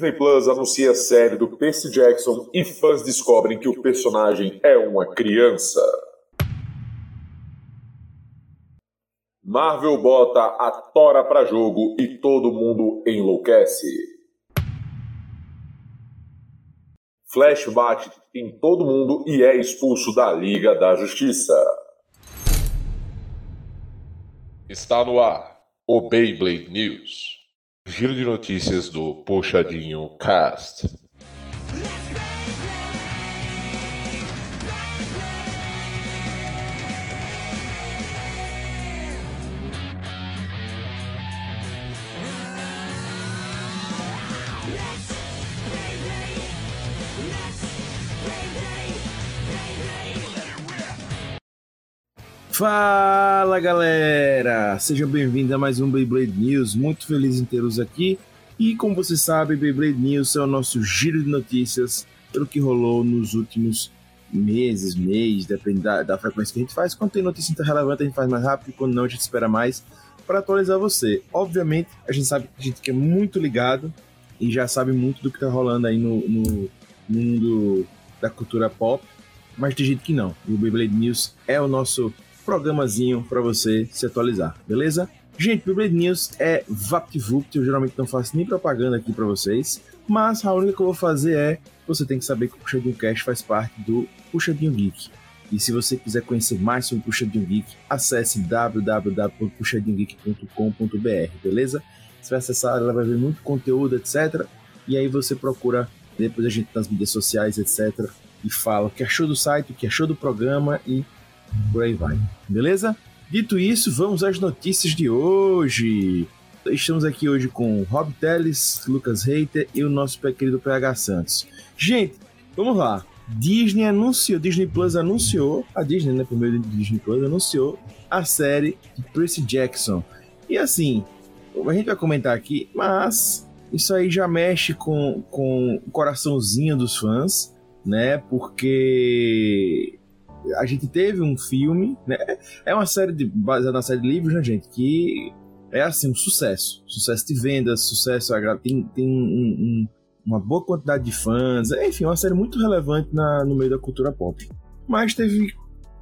Disney Plus anuncia a série do Percy Jackson e fãs descobrem que o personagem é uma criança. Marvel bota a Tora pra jogo e todo mundo enlouquece. Flash bate em todo mundo e é expulso da Liga da Justiça. Está no ar o Beyblade News. Giro de notícias do Puxadinho Cast. Fala galera! Sejam bem-vindos a mais um Beyblade News. Muito feliz em tê-los aqui. E como você sabe, Beyblade News é o nosso giro de notícias pelo que rolou nos últimos meses, mês, depende da, da frequência que a gente faz. Quando tem notícia relevante, a gente faz mais rápido, quando não, a gente espera mais para atualizar você. Obviamente, a gente sabe que a gente que é muito ligado e já sabe muito do que tá rolando aí no, no mundo da cultura pop, mas tem gente que não. E o Beyblade News é o nosso programazinho para você se atualizar, beleza? Gente, o Blade News é VaptVupt, eu geralmente não faço nem propaganda aqui para vocês, mas a única que eu vou fazer é, você tem que saber que o Puxadinho Cash faz parte do Puxadinho Geek. E se você quiser conhecer mais sobre o Puxadinho Geek, acesse www.puxadinhogeek.com.br, beleza? Você vai acessar, ela vai ver muito conteúdo, etc. E aí você procura depois a gente nas mídias sociais, etc. E fala o que achou do site, o que achou do programa e por aí vai. Beleza? Dito isso, vamos às notícias de hoje. Estamos aqui hoje com Rob Teles, Lucas Reiter e o nosso querido PH Santos. Gente, vamos lá. Disney anunciou, Disney Plus anunciou, a Disney, né, primeiro Disney Plus anunciou a série de Percy Jackson. E assim, a gente vai comentar aqui, mas isso aí já mexe com, com o coraçãozinho dos fãs, né? Porque a gente teve um filme, né? É uma série de, baseada na série de livros, né, gente? Que é assim, um sucesso. Sucesso de vendas, sucesso. Tem, tem um, um, uma boa quantidade de fãs. Enfim, uma série muito relevante na, no meio da cultura pop. Mas teve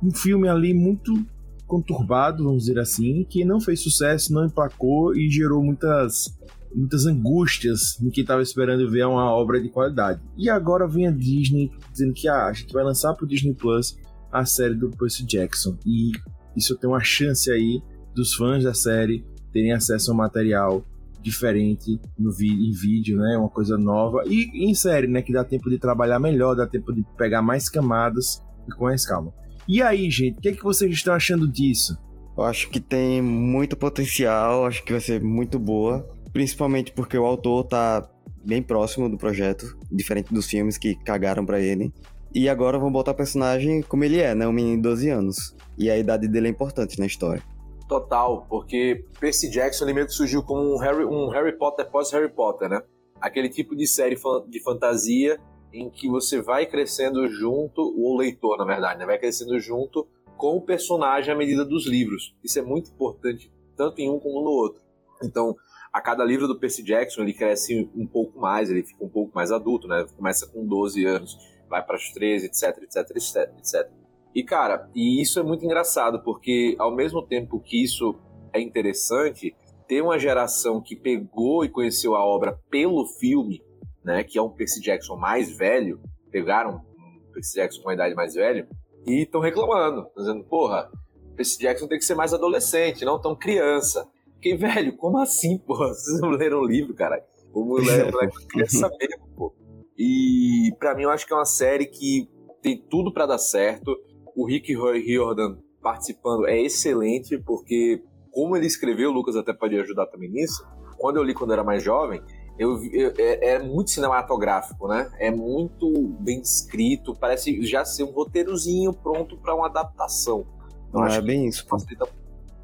um filme ali muito conturbado, vamos dizer assim, que não fez sucesso, não emplacou e gerou muitas muitas angústias em quem estava esperando ver uma obra de qualidade. E agora vem a Disney dizendo que ah, a gente vai lançar para o Disney Plus a série do Percy Jackson. E isso tem uma chance aí dos fãs da série terem acesso a um material diferente no em vídeo, né? Uma coisa nova. E em série, né? Que dá tempo de trabalhar melhor, dá tempo de pegar mais camadas e com mais calma. E aí, gente, o que, é que vocês estão achando disso? Eu acho que tem muito potencial, acho que vai ser muito boa. Principalmente porque o autor tá bem próximo do projeto, diferente dos filmes que cagaram para ele. E agora vão botar o personagem como ele é, né? Um menino de 12 anos. E a idade dele é importante na história. Total, porque Percy Jackson ele meio que surgiu como um Harry, um Harry Potter pós Harry Potter, né? Aquele tipo de série de fantasia em que você vai crescendo junto, o leitor, na verdade, né? vai crescendo junto com o personagem à medida dos livros. Isso é muito importante, tanto em um como no outro. Então, a cada livro do Percy Jackson, ele cresce um pouco mais, ele fica um pouco mais adulto, né? Começa com 12 anos vai para os 13, etc, etc, etc, etc. E cara, e isso é muito engraçado, porque ao mesmo tempo que isso é interessante, ter uma geração que pegou e conheceu a obra pelo filme, né, que é um Percy Jackson mais velho, pegaram um Percy Jackson com uma idade mais velha, e estão reclamando, dizendo, porra, Percy Jackson tem que ser mais adolescente, não tão criança. Fiquei, velho, como assim, porra? Vocês não leram o livro, cara? O moleque, moleque criança mesmo, pô. E para mim eu acho que é uma série que tem tudo para dar certo. O Rick Riordan participando é excelente, porque como ele escreveu, o Lucas até pode ajudar também nisso. Quando eu li quando eu era mais jovem, eu, eu, é, é, muito cinematográfico, né? É muito bem escrito, parece já ser um roteirozinho pronto para uma adaptação. Não é bem isso. Facilita...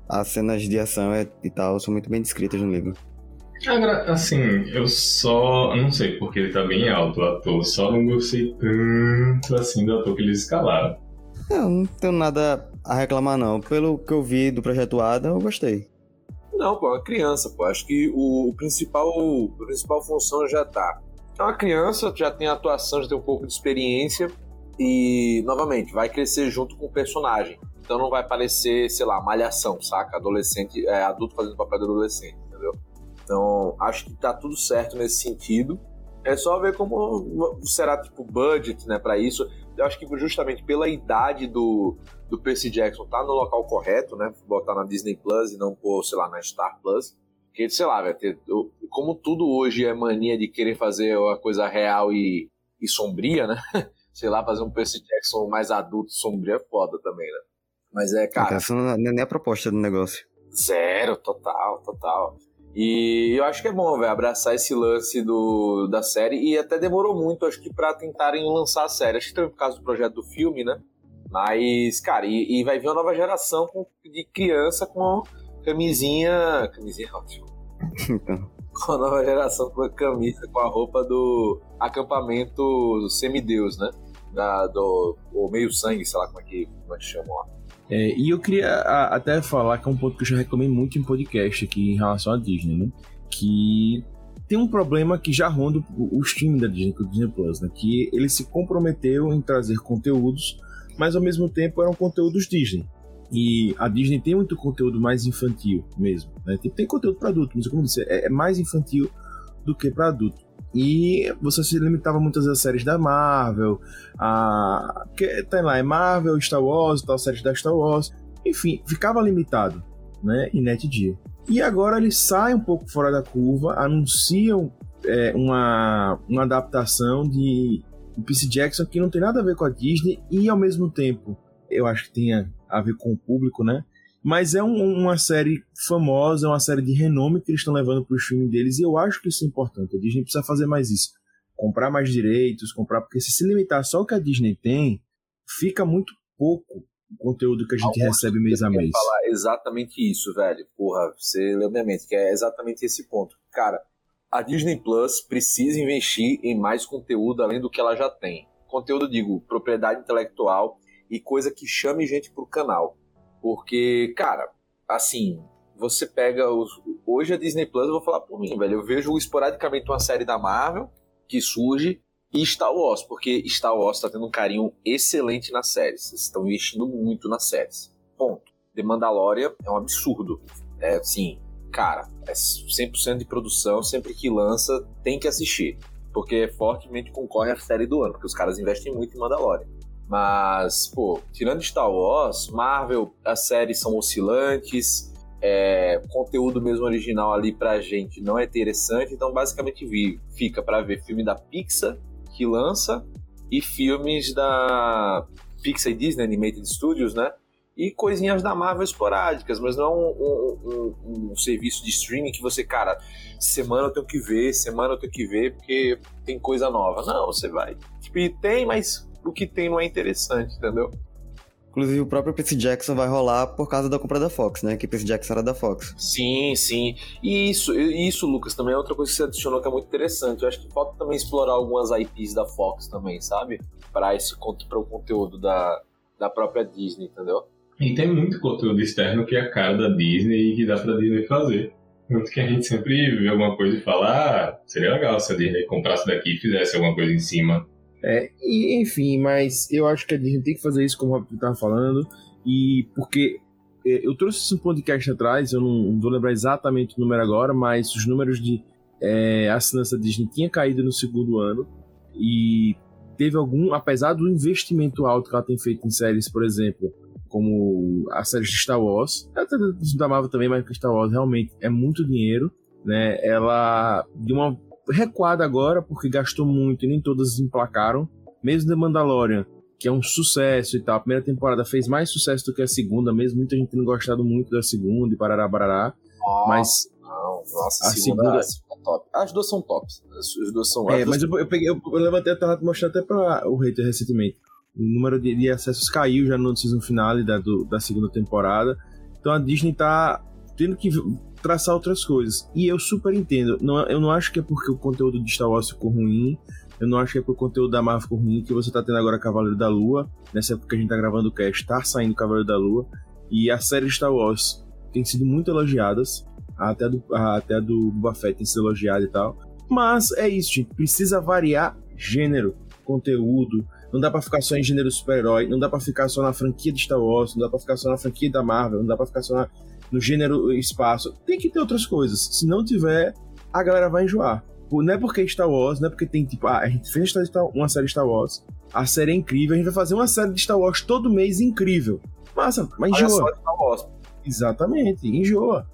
As cenas de ação e tal são muito bem descritas no livro. Agora, assim, eu só. Não sei porque ele tá bem alto o ator, só não gostei tanto assim do ator que eles escalaram. Eu não tenho nada a reclamar, não. Pelo que eu vi do projeto Ada, eu gostei. Não, pô, é criança, pô. Acho que o, o principal, a principal função já tá. é uma criança, já tem atuação, já tem um pouco de experiência e, novamente, vai crescer junto com o personagem. Então não vai parecer, sei lá, malhação, saca? Adolescente, é, adulto fazendo papel de adolescente? Então, acho que tá tudo certo nesse sentido. É só ver como será, tipo, budget, né, pra isso. Eu acho que justamente pela idade do, do Percy Jackson tá no local correto, né? Botar na Disney Plus e não pôr, sei lá, na Star Plus. Porque, sei lá, vai ter. Como tudo hoje é mania de querer fazer uma coisa real e, e sombria, né? sei lá, fazer um Percy Jackson mais adulto sombrio é foda também, né? Mas é, cara. Essa não é nem a proposta do negócio. Zero, total, total. E eu acho que é bom, velho, abraçar esse lance do, da série. E até demorou muito, acho que, pra tentarem lançar a série. Acho que também por causa do projeto do filme, né? Mas, cara, e, e vai vir uma nova geração com, de criança com camisinha. Camisinha ótimo. Então. Com a nova geração com a camisa, com a roupa do acampamento semideus, né? Da, do o meio sangue, sei lá como é que, como é que chamam lá. É, e eu queria a, até falar que é um ponto que eu já recomendo muito em podcast aqui em relação à Disney, né? Que tem um problema que já ronda o, o streaming da Disney, o Disney Plus, né? Que ele se comprometeu em trazer conteúdos, mas ao mesmo tempo eram conteúdos Disney. E a Disney tem muito conteúdo mais infantil mesmo. Né? Tem, tem conteúdo para adulto, mas como eu disse, é, é mais infantil do que para adulto. E você se limitava muitas das séries da Marvel, a. que tem lá, é Marvel, Star Wars, tal séries da Star Wars. Enfim, ficava limitado, né? Em Net Dia. E agora eles saem um pouco fora da curva, anunciam é, uma, uma adaptação de Percy Jackson que não tem nada a ver com a Disney e ao mesmo tempo eu acho que tenha a ver com o público, né? Mas é um, uma série famosa, é uma série de renome que eles estão levando para o streaming deles, e eu acho que isso é importante. A Disney precisa fazer mais isso. Comprar mais direitos, comprar. Porque se se limitar só o que a Disney tem, fica muito pouco o conteúdo que a gente Augusto, recebe mês a mês. falar exatamente isso, velho. Porra, você leu minha mente, que é exatamente esse ponto. Cara, a Disney Plus precisa investir em mais conteúdo além do que ela já tem. Conteúdo, digo, propriedade intelectual e coisa que chame gente pro canal. Porque, cara, assim, você pega os. Hoje a Disney Plus, eu vou falar por mim, velho. Eu vejo esporadicamente uma série da Marvel que surge e Star Wars, porque Star Wars tá tendo um carinho excelente nas séries. Eles estão investindo muito nas séries. Ponto. The Mandalorian é um absurdo. É assim, cara, é 100% de produção, sempre que lança, tem que assistir. Porque fortemente concorre à série do ano, porque os caras investem muito em Mandalorian. Mas, pô, tirando Star Wars, Marvel, as séries são oscilantes, é, conteúdo mesmo original ali pra gente não é interessante, então basicamente vi, fica para ver filme da Pixar que lança e filmes da Pixar e Disney Animated Studios, né? E coisinhas da Marvel esporádicas, mas não um, um, um, um, serviço de streaming que você, cara, semana eu tenho que ver, semana eu tenho que ver, porque tem coisa nova. Não, você vai. Tipo, tem, mas o que tem não é interessante, entendeu? Inclusive, o próprio Percy Jackson vai rolar por causa da compra da Fox, né? Que Percy Jackson era da Fox. Sim, sim. E isso, isso, Lucas, também é outra coisa que você adicionou que é muito interessante. Eu acho que falta também explorar algumas IPs da Fox também, sabe? Para esse para o conteúdo da, da própria Disney, entendeu? E tem muito conteúdo externo que é a cara da Disney e que dá pra Disney fazer. Tanto que a gente sempre vê alguma coisa e fala, ah, seria legal se a Disney comprasse daqui e fizesse alguma coisa em cima. É, e, enfim, mas eu acho que a gente tem que fazer isso, como Rob estava falando, e porque é, eu trouxe isso um podcast atrás, eu não, não, vou lembrar exatamente o número agora, mas os números de é, assinança Disney tinha caído no segundo ano, e teve algum, apesar do investimento alto que ela tem feito em séries, por exemplo, como a série de Star Wars, até da Marvel também, mas Star Wars realmente é muito dinheiro, né? Ela deu uma recuada agora, porque gastou muito e nem todas emplacaram. Mesmo The Mandalorian, que é um sucesso e tal. A primeira temporada fez mais sucesso do que a segunda, mesmo muita gente tendo gostado muito da segunda e parará, barará. Oh, mas. Não, nossa, a segunda, segunda... É top. As duas são tops. As duas são. É, mas eu, eu, peguei, eu, eu levantei a tela mostrar até para o hater recentemente. O número de, de, acessos caiu já no season finale da, do, da segunda temporada. Então a Disney tá tendo que traçar outras coisas. E eu super entendo. Não, eu não acho que é porque o conteúdo de Star Wars ficou ruim. Eu não acho que é porque o conteúdo da Marvel ficou ruim que você tá tendo agora Cavaleiro da Lua. Nessa época que a gente tá gravando o cast, tá saindo Cavaleiro da Lua. E a série Star Wars tem sido muito elogiadas. Até a do, até a do Boba Fett tem sido elogiada e tal. Mas é isso, gente. Precisa variar gênero, conteúdo. Não dá pra ficar só em gênero super-herói, não dá pra ficar só na franquia de Star Wars, não dá pra ficar só na franquia da Marvel, não dá pra ficar só na, no gênero espaço. Tem que ter outras coisas. Se não tiver, a galera vai enjoar. Não é porque é Star Wars, não é porque tem tipo, ah, a gente fez uma série de Star Wars, a série é incrível, a gente vai fazer uma série de Star Wars todo mês incrível. Massa, mas enjoa. Exatamente, enjoa.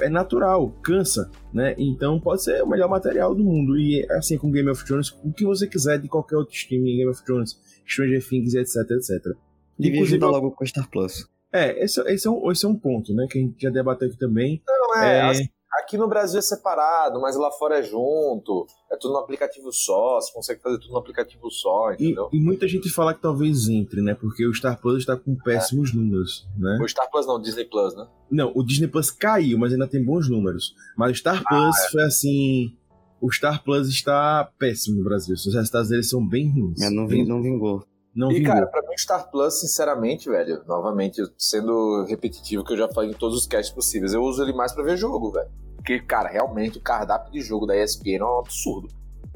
É natural, cansa, né? Então pode ser o melhor material do mundo. E assim com Game of Thrones, o que você quiser de qualquer outro stream, Game of Thrones, Stranger Things, etc, etc. Devia juntar logo com Star Plus. É, esse, esse, é um, esse é um ponto, né? Que a gente já debateu aqui também. Não, é. é... Assim, Aqui no Brasil é separado, mas lá fora é junto. É tudo no aplicativo só, você consegue fazer tudo no aplicativo só, entendeu? E, e muita gente fala que talvez entre, né? Porque o Star Plus está com péssimos é. números, né? O Star Plus não, o Disney Plus, né? Não, o Disney Plus caiu, mas ainda tem bons números. Mas o Star ah, Plus é. foi assim. O Star Plus está péssimo no Brasil. Os resultados dele são bem ruins. É, não vingou. Não e, vingou. cara, pra mim, o Star Plus, sinceramente, velho, novamente, sendo repetitivo, que eu já falei em todos os casts possíveis, eu uso ele mais pra ver jogo, velho. Porque, cara, realmente o cardápio de jogo da ESPN é um absurdo.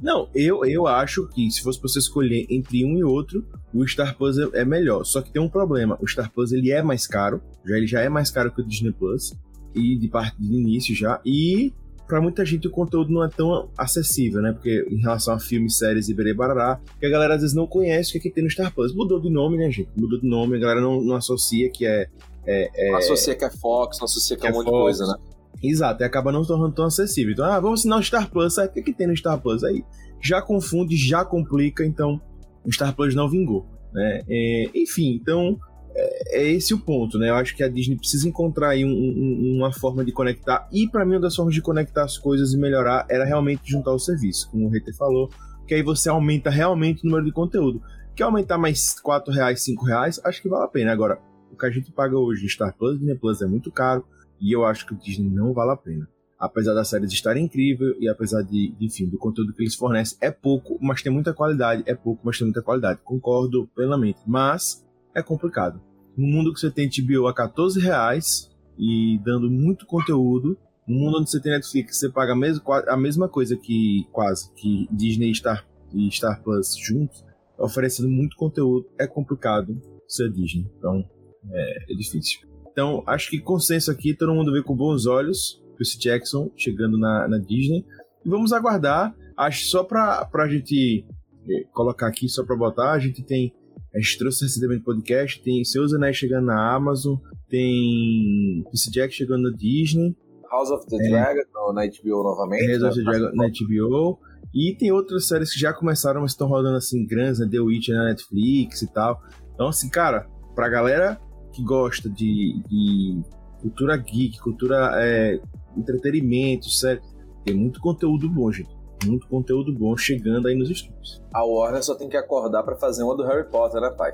Não, eu, eu acho que se fosse pra você escolher entre um e outro, o Star Plus é, é melhor. Só que tem um problema. O Star Plus ele é mais caro. Já, ele já é mais caro que o Disney Plus. E de parte de início já. E para muita gente o conteúdo não é tão acessível, né? Porque em relação a filmes, séries e berê barará, que a galera às vezes não conhece o que, é que tem no Star Plus. Mudou de nome, né, gente? Mudou de nome, a galera não, não associa que é. é, é associa que é Fox, não associa que, é, é um monte Fox. de coisa, né? Exato, e acaba não se tornando tão acessível. Então, ah, vamos assinar o Star Plus, sabe o que, é que tem no Star Plus? Aí já confunde, já complica, então o Star Plus não vingou. Né? É, enfim, então é, é, esse o ponto, né? Eu acho que a Disney precisa encontrar aí um, um, uma forma de conectar, e para mim uma das formas de conectar as coisas e melhorar era realmente juntar o serviço, como o Reiter falou, que aí você aumenta realmente o número de conteúdo. Quer aumentar mais 4 reais, 5 reais, acho que vale a pena. Agora, o que a gente paga hoje em Star Plus, Disney Plus é muito caro, e eu acho que o Disney não vale a pena. Apesar das séries estarem incrível e apesar de, enfim, do conteúdo que eles fornecem, é pouco, mas tem muita qualidade. É pouco, mas tem muita qualidade. Concordo plenamente. Mas é complicado. No mundo que você tem HBO a 14 reais e dando muito conteúdo, no mundo onde você tem Netflix, você paga a mesma, a mesma coisa que quase que Disney e Star, e Star Plus juntos, oferecendo muito conteúdo, é complicado ser Disney. Então, é, é difícil. Então, acho que consenso aqui, todo mundo vê com bons olhos Percy Jackson chegando na, na Disney. E vamos aguardar. Acho só pra, pra gente eh, colocar aqui, só pra botar, a gente tem. A gente trouxe recentemente podcast, tem Seus Anéis chegando na Amazon, tem Percy Jackson chegando na Disney. House of the é, Dragon na HBO novamente. House of the né? Dragon na HBO. E tem outras séries que já começaram, mas estão rodando assim grandes, né? The Witcher na Netflix e tal. Então, assim, cara, pra galera que gosta de, de cultura geek, cultura é, entretenimento, sério, tem muito conteúdo bom, gente. Muito conteúdo bom chegando aí nos estúdios. A Warner só tem que acordar para fazer uma do Harry Potter, né, pai?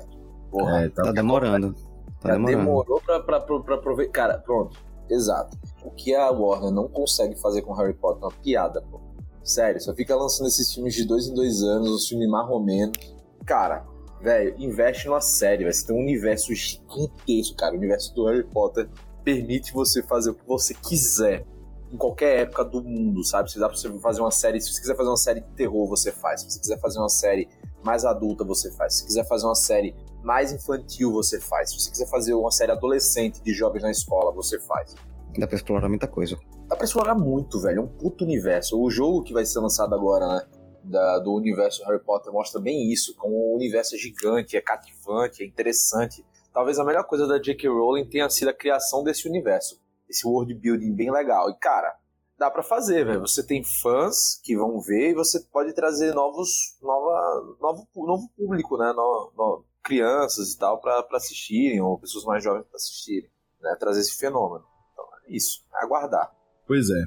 Porra, é, tá, tá demorando. Tá demorando. demorou pra, pra, pra, pra aproveitar. Cara, pronto. Exato. O que a Warner não consegue fazer com Harry Potter é uma piada, pô. Sério, só fica lançando esses filmes de dois em dois anos, os filmes marromenos. Cara, velho, investe numa série, vai Você tem um universo gigantesco, cara. O universo do Harry Potter permite você fazer o que você quiser em qualquer época do mundo, sabe? Se dá pra você fazer uma série, se você quiser fazer uma série de terror, você faz. Se você quiser fazer uma série mais adulta, você faz. Se você quiser fazer uma série mais infantil, você faz. Se você quiser fazer uma série adolescente de jovens na escola, você faz. Dá pra explorar muita coisa. Dá pra explorar muito, velho. É um puto universo. O jogo que vai ser lançado agora, né? da, do universo Harry Potter mostra bem isso, como o universo é gigante, é cativante, é interessante. Talvez a melhor coisa da J.K. Rowling tenha sido a criação desse universo, esse world building bem legal. E cara, dá para fazer, velho. Você tem fãs que vão ver e você pode trazer novos, nova, novo, novo público, né? No, no, crianças e tal para assistirem ou pessoas mais jovens para assistirem, né? Trazer esse fenômeno. Então, é isso, aguardar. Pois é.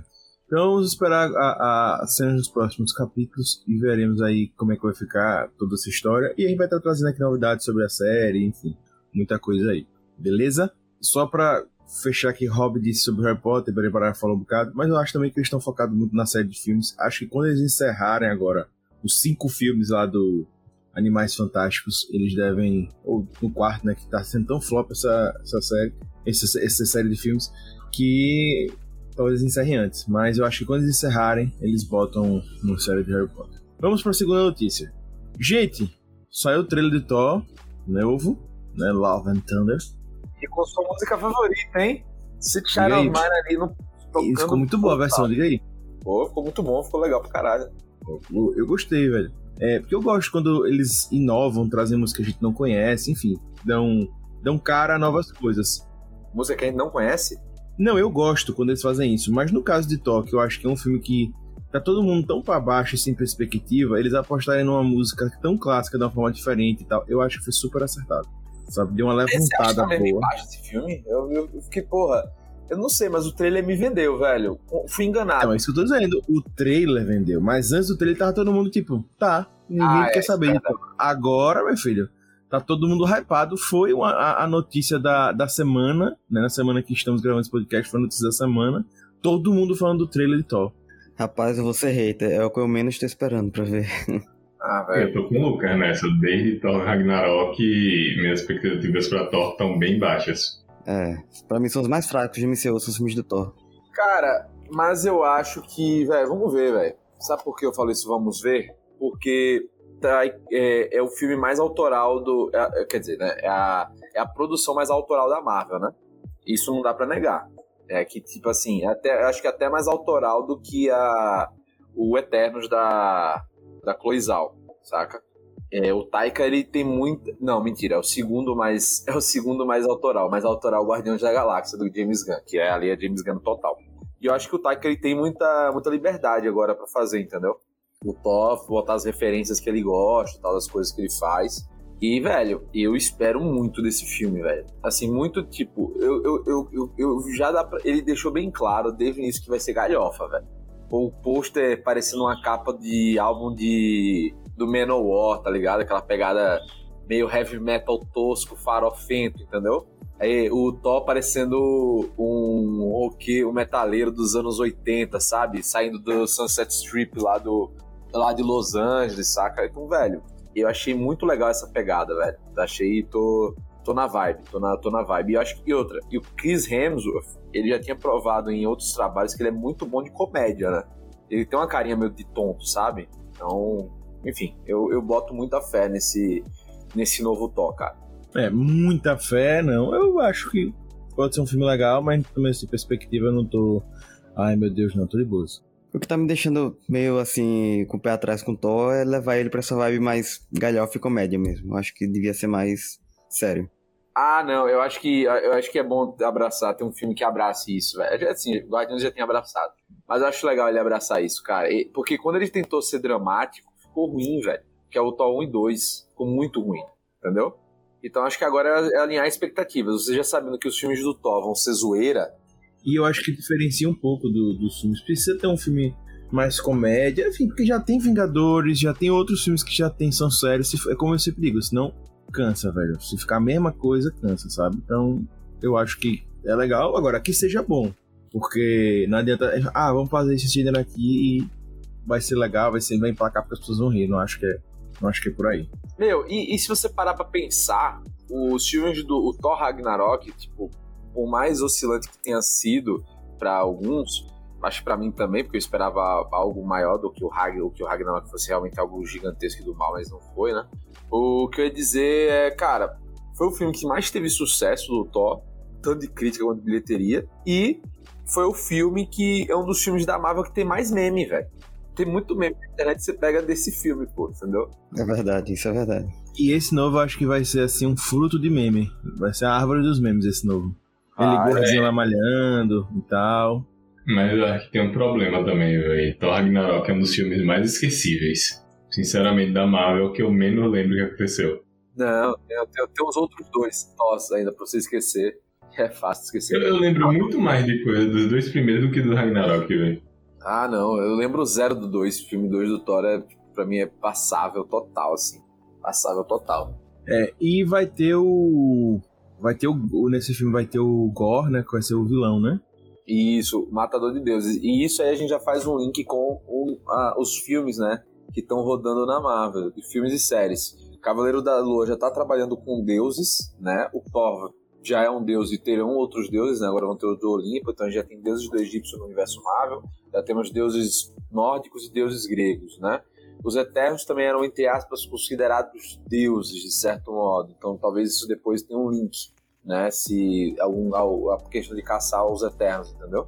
Então vamos esperar a, a cena dos próximos capítulos e veremos aí como é que vai ficar toda essa história. E a gente vai estar trazendo aqui novidades sobre a série, enfim, muita coisa aí. Beleza? Só pra fechar aqui, Rob disse sobre Harry Potter, para falar um bocado, mas eu acho também que eles estão focados muito na série de filmes. Acho que quando eles encerrarem agora os cinco filmes lá do Animais Fantásticos, eles devem, ou no quarto, né, que tá sendo tão flop essa, essa série, essa, essa série de filmes, que talvez encerrem antes. Mas eu acho que quando eles encerrarem, eles botam no série de Harry Potter. Vamos para a segunda notícia. Gente, saiu o trailer de Thor, novo, né? Love and Thunder. E com sua música favorita, hein? Diga Shadow. Mine ali no. E ficou muito boa a versão, diga aí. Pô, ficou muito bom, ficou legal pra caralho. Eu, eu gostei, velho. É, porque eu gosto quando eles inovam, trazem música que a gente não conhece, enfim, dão, dão cara a novas coisas. Música que a gente não conhece? Não, eu gosto quando eles fazem isso, mas no caso de Tóquio, eu acho que é um filme que tá todo mundo tão pra baixo e sem perspectiva, eles apostarem numa música tão clássica de uma forma diferente e tal, eu acho que foi super acertado. Sabe? Deu uma levantada boa. embaixo esse filme? Eu, eu, eu fiquei, porra. Eu não sei, mas o trailer me vendeu, velho. Fui enganado. Não, é isso que eu tô dizendo. O trailer vendeu, mas antes do trailer tava todo mundo tipo, tá, ninguém Ah, quer é, saber. Então, agora, meu filho, tá todo mundo hypado. Foi uma- a, a notícia da, da semana, né? Na semana que estamos gravando esse podcast, foi a notícia da semana. Todo mundo falando do trailer de Thor. Rapaz, eu vou ser hater. É o que eu menos tô esperando pra ver. Ah, Eu velho. tô com o Lucas nessa. Desde Thor Ragnarok, minhas expectativas pra Thor estão bem baixas. É, pra mim são os mais fracos de MCU, são os filmes do Thor. Cara, mas eu acho que, velho, vamos ver, velho. Sabe por que eu falo isso? Vamos ver? Porque tá, é, é o filme mais autoral do. é- é- quer dizer, né? É a, é a produção mais autoral da Marvel, né? Isso não dá pra negar. É que, tipo assim, até, acho que até mais autoral do que a, o Eternos da, da Chloe Zhao, saca? É, o Taika, ele tem muito. Não, mentira, é o segundo mais. É o segundo mais autoral. Mais autoral Guardiões da Galáxia do James Gunn, que é ali é James Gunn total. E eu acho que o Taika ele tem muita, muita liberdade agora pra fazer, entendeu? O Thor, botar as referências que ele gosta, tal, das coisas que ele faz. E, velho, eu espero muito desse filme, velho. Assim, muito tipo, eu, eu, eu, eu já dá pra, Ele deixou bem claro desde o início que vai ser galhofa, velho. O pôster parecendo uma capa de álbum de. do Manowar, tá ligado? Aquela pegada meio heavy metal tosco, farofento, entendeu? Aí o Thor parecendo um roqueiro, um metaleiro dos anos 80, sabe? Saindo do Sunset Strip lá do lá de Los Angeles, saca? Então, velho, eu achei muito legal essa pegada, velho. Achei, tô, tô na vibe, tô na, tô na vibe. E eu acho que e outra, e o Chris Hemsworth, ele já tinha provado em outros trabalhos que ele é muito bom de comédia, né? Ele tem uma carinha meio de tonto, sabe? Então, enfim, eu, eu boto muita fé nesse, nesse novo Thor, cara. É, muita fé, não. Eu acho que pode ser um filme legal, mas também essa perspectiva eu não tô. Ai meu Deus, não, tô de boa. O que tá me deixando meio assim, com o pé atrás com o Thor é levar ele pra essa vibe mais galhofa e comédia mesmo. Eu acho que devia ser mais sério. Ah, não, eu acho que eu acho que é bom abraçar, ter um filme que abrace isso, velho. Assim, o Guardiões já tem abraçado. Mas eu acho legal ele abraçar isso, cara. E- porque quando ele tentou ser dramático, ficou ruim, velho. Que é o Thor 1 e 2. Ficou muito ruim, entendeu? Então acho que agora é alinhar expectativas. Você já sabendo que os filmes do Thor vão ser zoeira, E eu acho que diferencia um pouco do- dos filmes. Precisa ter um filme mais comédia, enfim, porque já tem Vingadores, já tem outros filmes que já tem, são sérios. É como eu sempre digo, senão cansa, velho. Se ficar a mesma coisa, cansa, sabe? Então, eu acho que é legal. Agora, que seja bom. Porque não adianta. Ah, vamos fazer esse gênero aqui e vai ser legal, vai ser vai emplacar porque as pessoas vão rir. Não acho que é, não acho que é por aí. Meu, e, e se você parar pra pensar, os filmes do o Thor Ragnarok, tipo, por mais oscilante que tenha sido pra alguns, acho que pra mim também, porque eu esperava algo maior do que o, Rag, o que o Ragnarok fosse realmente algo gigantesco do mal, mas não foi, né? O que eu ia dizer é, cara, foi o filme que mais teve sucesso do Thor, tanto de crítica quanto de bilheteria, e foi o filme que é um dos filmes da Marvel que tem mais meme, velho. Tem muito meme na internet que você pega desse filme, pô, entendeu? É verdade, isso é verdade. E esse novo eu acho que vai ser assim um fruto de meme. Vai ser a árvore dos memes esse novo. Ele Ah, gordinho lá malhando e tal. Mas eu acho que tem um problema também, velho. Thor Ragnarok é um dos filmes mais esquecíveis. Sinceramente, da Marvel, que eu menos lembro o que aconteceu. Não, tem, tem, os outros dois Thors ainda pra você esquecer. É fácil esquecer. Eu, eu lembro muito mais de coisa dos dois primeiros do que do Ragnarok, velho. Ah, não, eu lembro o zero do 2. O filme 2 do Thor, é, pra mim, é passável total, assim. Passável total. É, e vai ter o. Vai ter o. o- Nesse filme vai ter o Gore, né? Que vai ser o vilão, né? Isso, Matador de Deuses. E isso aí a gente já faz um link com o- a- os filmes, né? Que estão rodando na Marvel, de filmes e séries. Cavaleiro da Lua já tá trabalhando com deuses, né? O Thor já é um deus e terão outros deuses, né? agora vão ter o do Olimpo, então já tem deuses do Egito no universo Marvel, já temos deuses nórdicos e deuses gregos, né? Os Eternos também eram, entre aspas, considerados deuses, de certo modo, então talvez isso depois tenha um link, né? Se algum, a questão de caçar os Eternos, entendeu?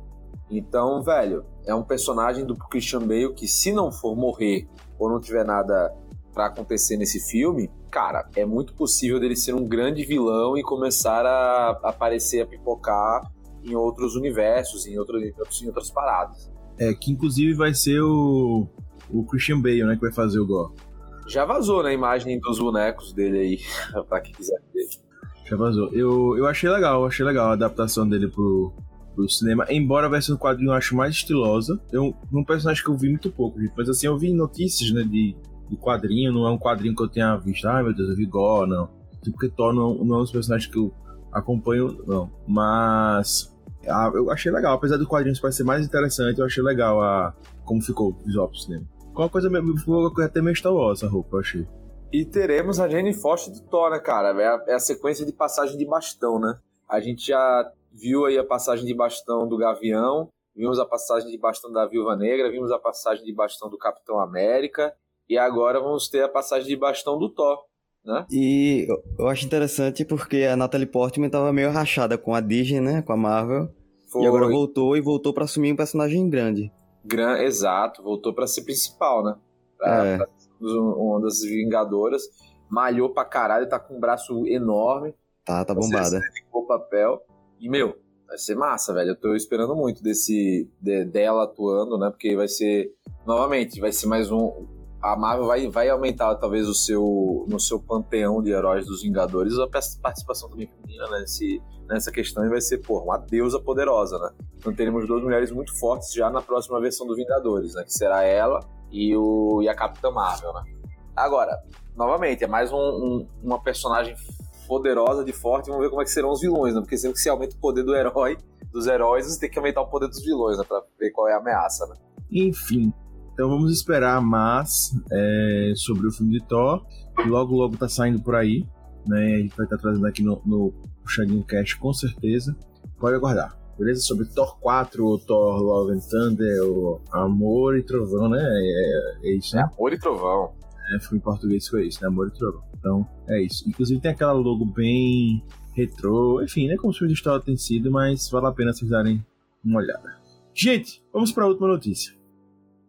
Então, velho, é um personagem do Christian Bale que, se não for morrer ou não tiver nada para acontecer nesse filme, cara, é muito possível dele ser um grande vilão e começar a aparecer, a pipocar em outros universos, em, outro, em outras paradas. É, que inclusive vai ser o, o Christian Bale, né, que vai fazer o Gore. Já vazou na né, imagem dos bonecos dele aí, pra quem quiser ver. Já vazou. Eu, eu achei legal, achei legal a adaptação dele pro, pro cinema, embora a versão do quadrinho eu acho mais estilosa. Eu, um personagem que eu vi muito pouco, gente, mas assim, eu vi notícias, né, de, de quadrinho, não é um quadrinho que eu tenha visto, ai meu Deus, eu vi Gore, não. Porque Thor não, não é um dos personagens que eu acompanho, não. Mas ah, eu achei legal, apesar do quadrinho parecer mais interessante, eu achei legal a, como ficou o visual pro cinema. Uma coisa ficou até meio Star essa roupa, eu achei. E teremos a Jane Foster de Thor, né, cara? É a, é a sequência de passagem de bastão, né? A gente já viu aí a passagem de bastão do Gavião, vimos a passagem de bastão da Viúva Negra, vimos a passagem de bastão do Capitão América, e agora vamos ter a passagem de bastão do Thor, né? E eu acho interessante porque a Natalie Portman estava meio rachada com a Disney, né, com a Marvel, Foi. e agora voltou e voltou para assumir um personagem grande. Gran, exato, voltou para ser principal, né? Pra, é. pra uma das Vingadoras, malhou pra caralho, tá com um braço enorme. Tá, tá bombada. O papel. E, meu, vai ser massa, velho. Eu tô esperando muito desse de, dela atuando, né? Porque vai ser. Novamente, vai ser mais um. A Marvel vai, vai aumentar, talvez, o seu, no seu panteão de heróis dos Vingadores a participação também feminina né, nesse, nessa questão e vai ser, pô, uma deusa poderosa, né? Então teremos duas mulheres muito fortes já na próxima versão do Vingadores, né? Que será ela e, o, e a Capitã Marvel, né? Agora, novamente, é mais um, um, uma personagem poderosa, de forte, vamos ver como é que serão os vilões, né? Porque sempre que se aumenta o poder do herói, dos heróis, você tem que aumentar o poder dos vilões, né? Pra ver qual é a ameaça, né? Enfim, então vamos esperar mais é, sobre o filme de Thor. Logo, logo tá saindo por aí, né? A gente vai estar tá trazendo aqui no, no Puxadinho Cast com certeza. Pode aguardar. Beleza? Sobre Thor 4, ou Thor Love and Thunder, ou Amor e Trovão, né? É, é isso, né? É Amor e Trovão. É, foi em português foi isso, né? Amor e Trovão. Então, é isso. Inclusive tem aquela logo bem retrô, enfim, né? Como os filmes de história tem sido, mas vale a pena vocês darem uma olhada. Gente, vamos para a última notícia.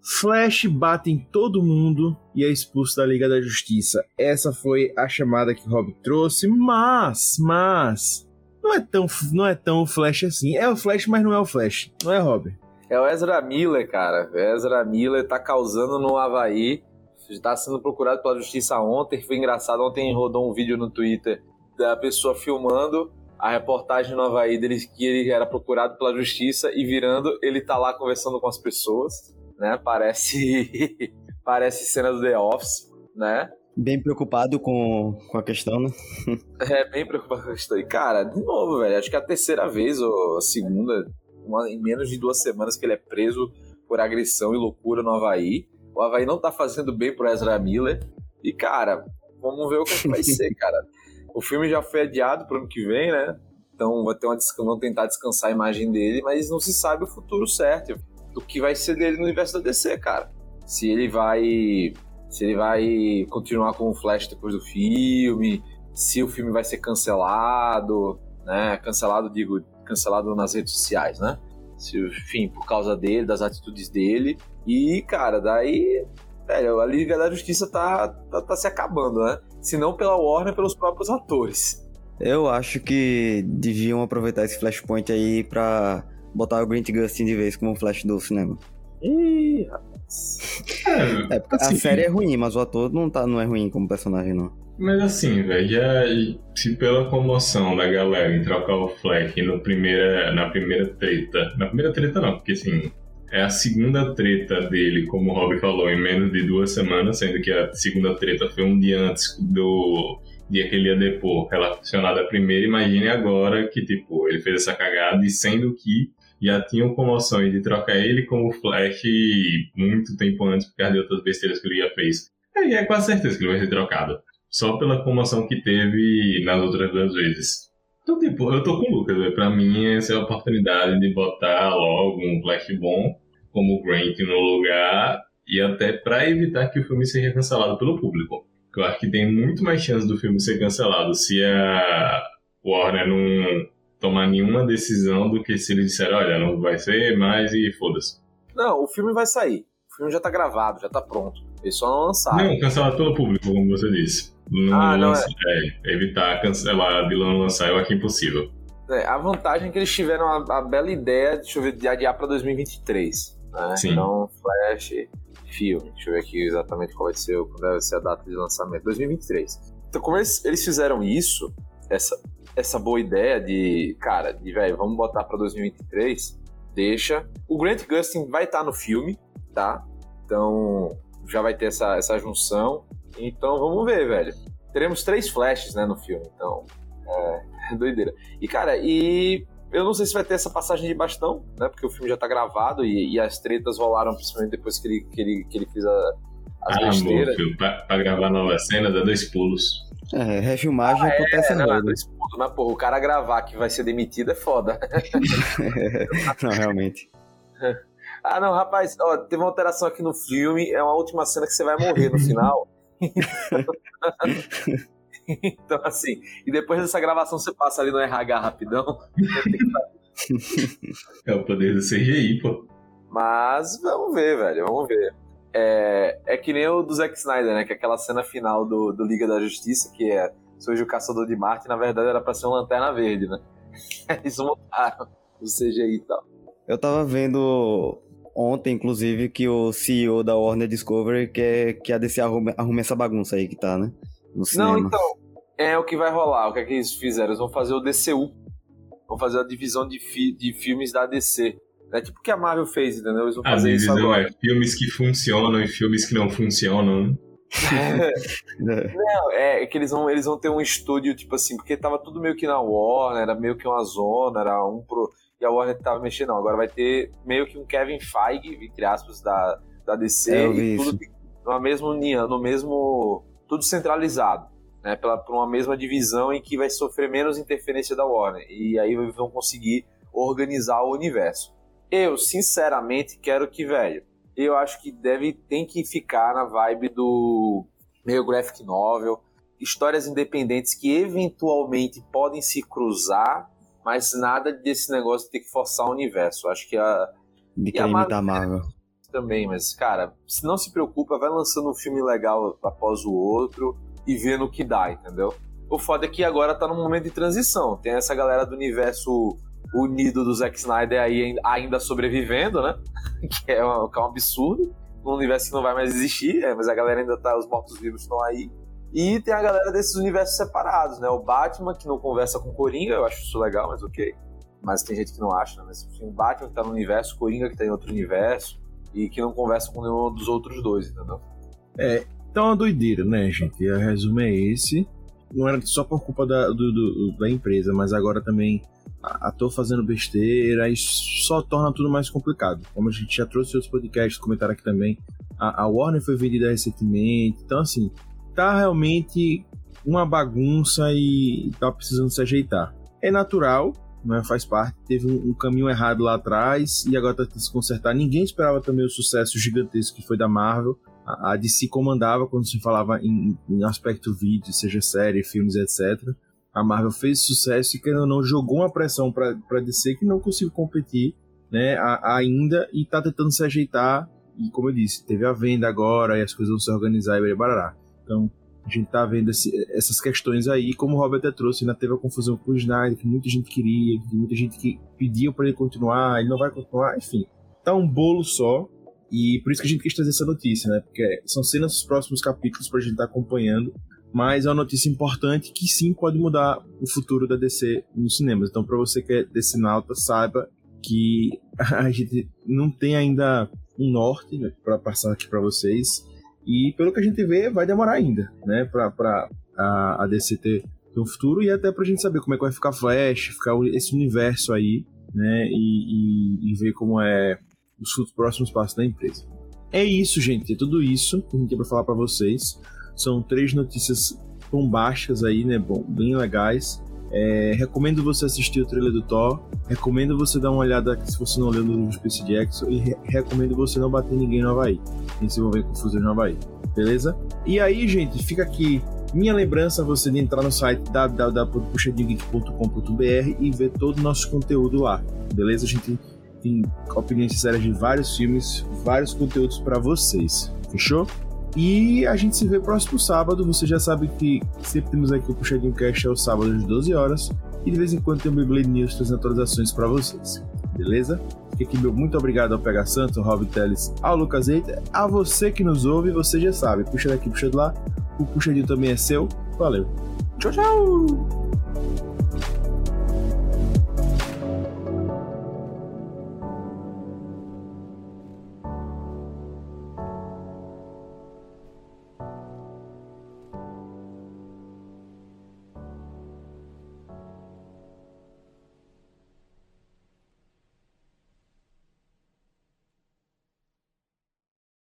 Flash bate em todo mundo e é expulso da Liga da Justiça. Essa foi a chamada que o Rob trouxe, mas, mas, não é tão, não é tão Flash assim. É o Flash, mas não é o Flash, não é, Rob? É o Ezra Miller, cara. O Ezra Miller tá causando no Havaí está sendo procurado pela justiça ontem. Foi engraçado, ontem rodou um vídeo no Twitter da pessoa filmando a reportagem no Havaí dele que ele era procurado pela justiça e virando, ele tá lá conversando com as pessoas, né? Parece parece cena do The Office, né? Bem preocupado com, com a questão, né? é, bem preocupado com a questão. E, cara, de novo, velho, acho que é a terceira vez ou a segunda, uma, em menos de duas semanas que ele é preso por agressão e loucura no Havaí. O Havaí não tá fazendo bem pro Ezra Miller. E, cara, vamos ver o que vai ser, cara. O filme já foi adiado pro ano que vem, né? Então vai ter uma, vão tentar descansar a imagem dele, mas não se sabe o futuro certo do que vai ser dele no universo da DC, cara. Se ele vai. Se ele vai continuar com o Flash depois do filme, se o filme vai ser cancelado, né? Cancelado, digo, cancelado nas redes sociais, né? Se, enfim, por causa dele, das atitudes dele, e, cara, daí, velho, a Liga da Justiça tá, tá, tá se acabando, né? Se não pela Warner, pelos próprios atores. Eu acho que deviam aproveitar esse Flashpoint aí pra botar o Grant Gustin de vez como um Flash do cinema. Ih, rapaz. É, porque assim, a série é ruim, mas o ator não, tá, não é ruim como personagem, não. Mas assim, velho, já se pela comoção da galera em trocar o Flash no primeira, na primeira treta. Na primeira treta não, porque assim, é a segunda treta dele, como o Rob falou, em menos de duas semanas, sendo que a segunda treta foi um dia antes do dia que ele ia depor, relacionada à primeira. Imagine agora que, tipo, ele fez essa cagada e sendo que já tinham comoções de trocar ele como Flash muito tempo antes por causa de outras besteiras que ele já fez. Aí é quase certeza que ele vai ser trocado. Só pela comoção que teve nas outras duas vezes. Então, tipo, eu tô com o Lucas, velho. Pra mim, essa é a oportunidade de botar logo um Flash bom como o Grant no lugar e até pra evitar que o filme seja cancelado pelo público. Eu acho que tem muito mais chance do filme ser cancelado se a Warner não tomar nenhuma decisão do que se eles disserem, olha, não vai ser mais e foda-se. Não, o filme vai sair. O filme já tá gravado, já tá pronto. Eles só não lançaram. Não, cancelado pelo público, como você disse. Não Ah, não lança- é. evitar cancelar de não lançar, eu acho impossível. É, a vantagem é que eles tiveram a, a bela ideia, deixa eu ver, de adiar pra 2023. Né? Então, Flash, filme. Deixa eu ver aqui exatamente qual vai ser, qual deve ser a data de lançamento. 2023. Então, como eles, eles fizeram isso, essa, essa boa ideia de, cara, de, velho, vamos botar pra 2023, deixa. O Grant Gustin vai estar no filme, tá? Então, já vai ter essa, essa junção. Então, vamos ver, velho. Teremos três flashes, né, no filme. Então, é doideira. E, cara, e eu não sei se vai ter essa passagem de bastão, né? Porque o filme já tá gravado e, e as tretas rolaram principalmente depois que ele, que ele, que ele fez a, as Ah, besteiras. filho, pra, pra gravar nova cena dá dois pulos. É, refilmagem acontece É, não, é errado. dois pontos, mas, porra, o cara gravar que vai ser demitido é foda. Não, realmente. Ah, não, rapaz, ó, teve uma alteração aqui no filme, é uma última cena que você vai morrer no final. então, assim, e depois dessa gravação você passa ali no RH rapidão. É o poder do CGI, pô. Mas vamos ver, velho, vamos ver. É, é que nem o do Zack Snyder, né? Que é aquela cena final do, do Liga da Justiça, que é Surge o Caçador de Marte, na verdade era pra ser um Lanterna Verde, né? Eles montaram o CGI e tal. Eu tava vendo ontem, inclusive, que o CEO da Warner Discovery quer que a DC arrume, arrume essa bagunça aí que tá, né? No cinema. Não, então, é o que vai rolar. O que é que eles fizeram? Eles vão fazer o DCU. Vão fazer a divisão de, fi- de filmes da DC. É tipo o que a Marvel fez, entendeu? Eles vão A fazer isso divisão agora. é filmes que funcionam e filmes que não funcionam. Não, é que eles vão, eles vão ter um estúdio, tipo assim, porque tava tudo meio que na Warner, era meio que uma zona, era um pro. E a Warner tava mexendo, não. Agora vai ter meio que um Kevin Feige, entre aspas, da, da DC, É, eu vi e tudo no mesmo ninho, no mesmo. Tudo centralizado, né? Pela, por uma mesma divisão em que vai sofrer menos interferência da Warner. E aí vão conseguir organizar o universo. Eu, sinceramente, quero que, velho, eu acho que deve tem que ficar na vibe do meio graphic novel, histórias independentes que eventualmente podem se cruzar, mas nada desse negócio de ter que forçar o universo. Acho que a De querer a imitar a Marvel. Também, mas cara, se não se preocupa, vai lançando um filme legal após o outro e vendo o que dá, entendeu? O foda é que agora tá num momento de transição. Tem essa galera do universo unido do Zack Snyder aí ainda sobrevivendo, né? que, é um, que é um absurdo. Um universo que não vai mais existir, é, mas a galera ainda tá, os mortos-vivos estão aí. E tem a galera desses universos separados, né? O Batman, que não conversa com o Coringa, eu acho isso legal, mas ok. Mas tem gente que não acha, né? Mas enfim, o Batman que tá no universo, o Coringa que tá em outro universo, e que não conversa com nenhum dos outros dois, entendeu? Então é uma doideira, né, gente? O resumo é esse. Não era só por culpa da, do- do- da empresa, mas agora também a, a tô fazendo besteira e só torna tudo mais complicado. Como a gente já trouxe outros podcasts, comentaram aqui também, a, a Warner foi vendida recentemente. Então, assim, tá realmente uma bagunça e tá precisando se ajeitar. É natural, né, faz parte. Teve um, caminho errado lá atrás e agora tá se consertar. Ninguém esperava também o sucesso gigantesco que foi da Marvel a a DC comandava quando se falava em, em aspecto vídeo, seja série, filmes, etc. A Marvel fez sucesso e, querendo ou não, jogou uma pressão para DC que não conseguiu competir né, a- ainda e tá tentando se ajeitar. E, como eu disse, teve a venda agora e as coisas vão se organizar e barará. Então, a gente tá vendo esse- essas questões aí. Como o Robert até trouxe, ainda teve a confusão com o Snyder, que muita gente queria, que muita gente que pediu para ele continuar, ele não vai continuar, enfim. Tá um bolo só. E por isso que a gente quis trazer essa notícia, né? Porque são cenas dos próximos capítulos pra gente estar acompanhando. Mas é uma notícia importante que sim pode mudar o futuro da DC nos cinemas. Então, pra você que é DC Nauta, saiba que a gente não tem ainda um norte né, para passar aqui pra vocês. E pelo que a gente vê, vai demorar ainda, né? Pra, pra a, a DC ter, um futuro e até pra gente saber como é que vai ficar Flash, ficar esse universo aí, né? E, e- e ver como é os próximos passos da empresa. É isso, gente. É tudo isso que a gente tem pra falar pra vocês. São três notícias bombásticas aí, né? Bom, bem legais. É, recomendo você assistir o trailer do Thor. Recomendo você dar uma olhada se você não leu no livro Percy Jackson. E re recomendo você não bater ninguém no Havaí. Nem se envolver em confusão no Havaí. Beleza? E aí, gente, fica aqui minha lembrança é você de entrar no site www.puxadingeek.com.br e ver todo o nosso conteúdo lá. Beleza? A gente tem opiniões sinceras de vários filmes, vários conteúdos para vocês. Fechou? E a gente se vê próximo sábado. Você já sabe que sempre temos aqui o Puxadinho Cash ao sábado às 12 horas. E de vez em quando tem o Beyblade News trazendo atualizações para vocês. Beleza? Fique aqui meu muito obrigado ao Pega Santo, ao Rob Teles, ao Lucas Eita, a você que nos ouve, você já sabe. Puxa daqui, puxa de lá. O puxadinho também é seu. Valeu. Tchau, tchau!